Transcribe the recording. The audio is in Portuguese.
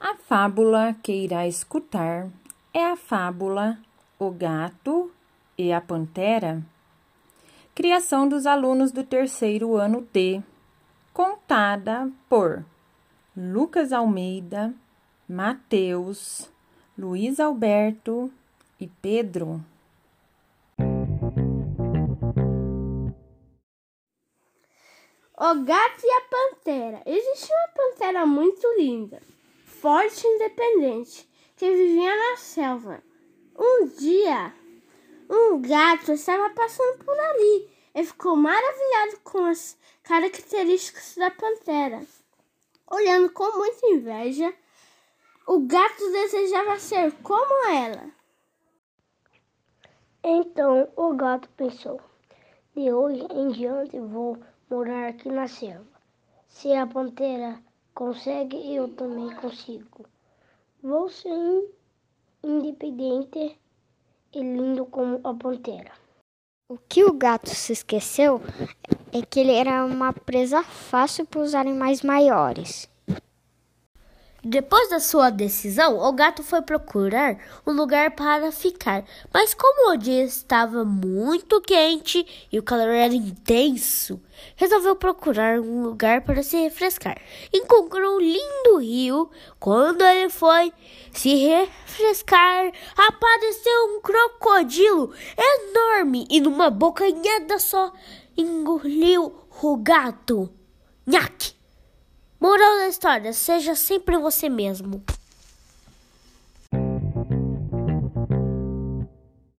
A fábula que irá escutar é a fábula O Gato e a Pantera, criação dos alunos do terceiro ano D, contada por Lucas Almeida, Mateus, Luiz Alberto e Pedro. O gato e a pantera. Existe uma pantera muito linda forte e independente que vivia na selva. Um dia, um gato estava passando por ali e ficou maravilhado com as características da pantera. Olhando com muita inveja, o gato desejava ser como ela. Então o gato pensou: de hoje em diante vou morar aqui na selva. Se a pantera consegue, eu também consigo. Vou ser independente e lindo como a pantera. O que o gato se esqueceu é que ele era uma presa fácil para os animais maiores. Depois da sua decisão, o gato foi procurar um lugar para ficar. Mas como o dia estava muito quente e o calor era intenso, resolveu procurar um lugar para se refrescar. Encontrou um lindo rio. Quando ele foi se refrescar, apareceu um crocodilo enorme e numa bocanhada só engoliu o gato. Nhaque! Moral da história: seja sempre você mesmo.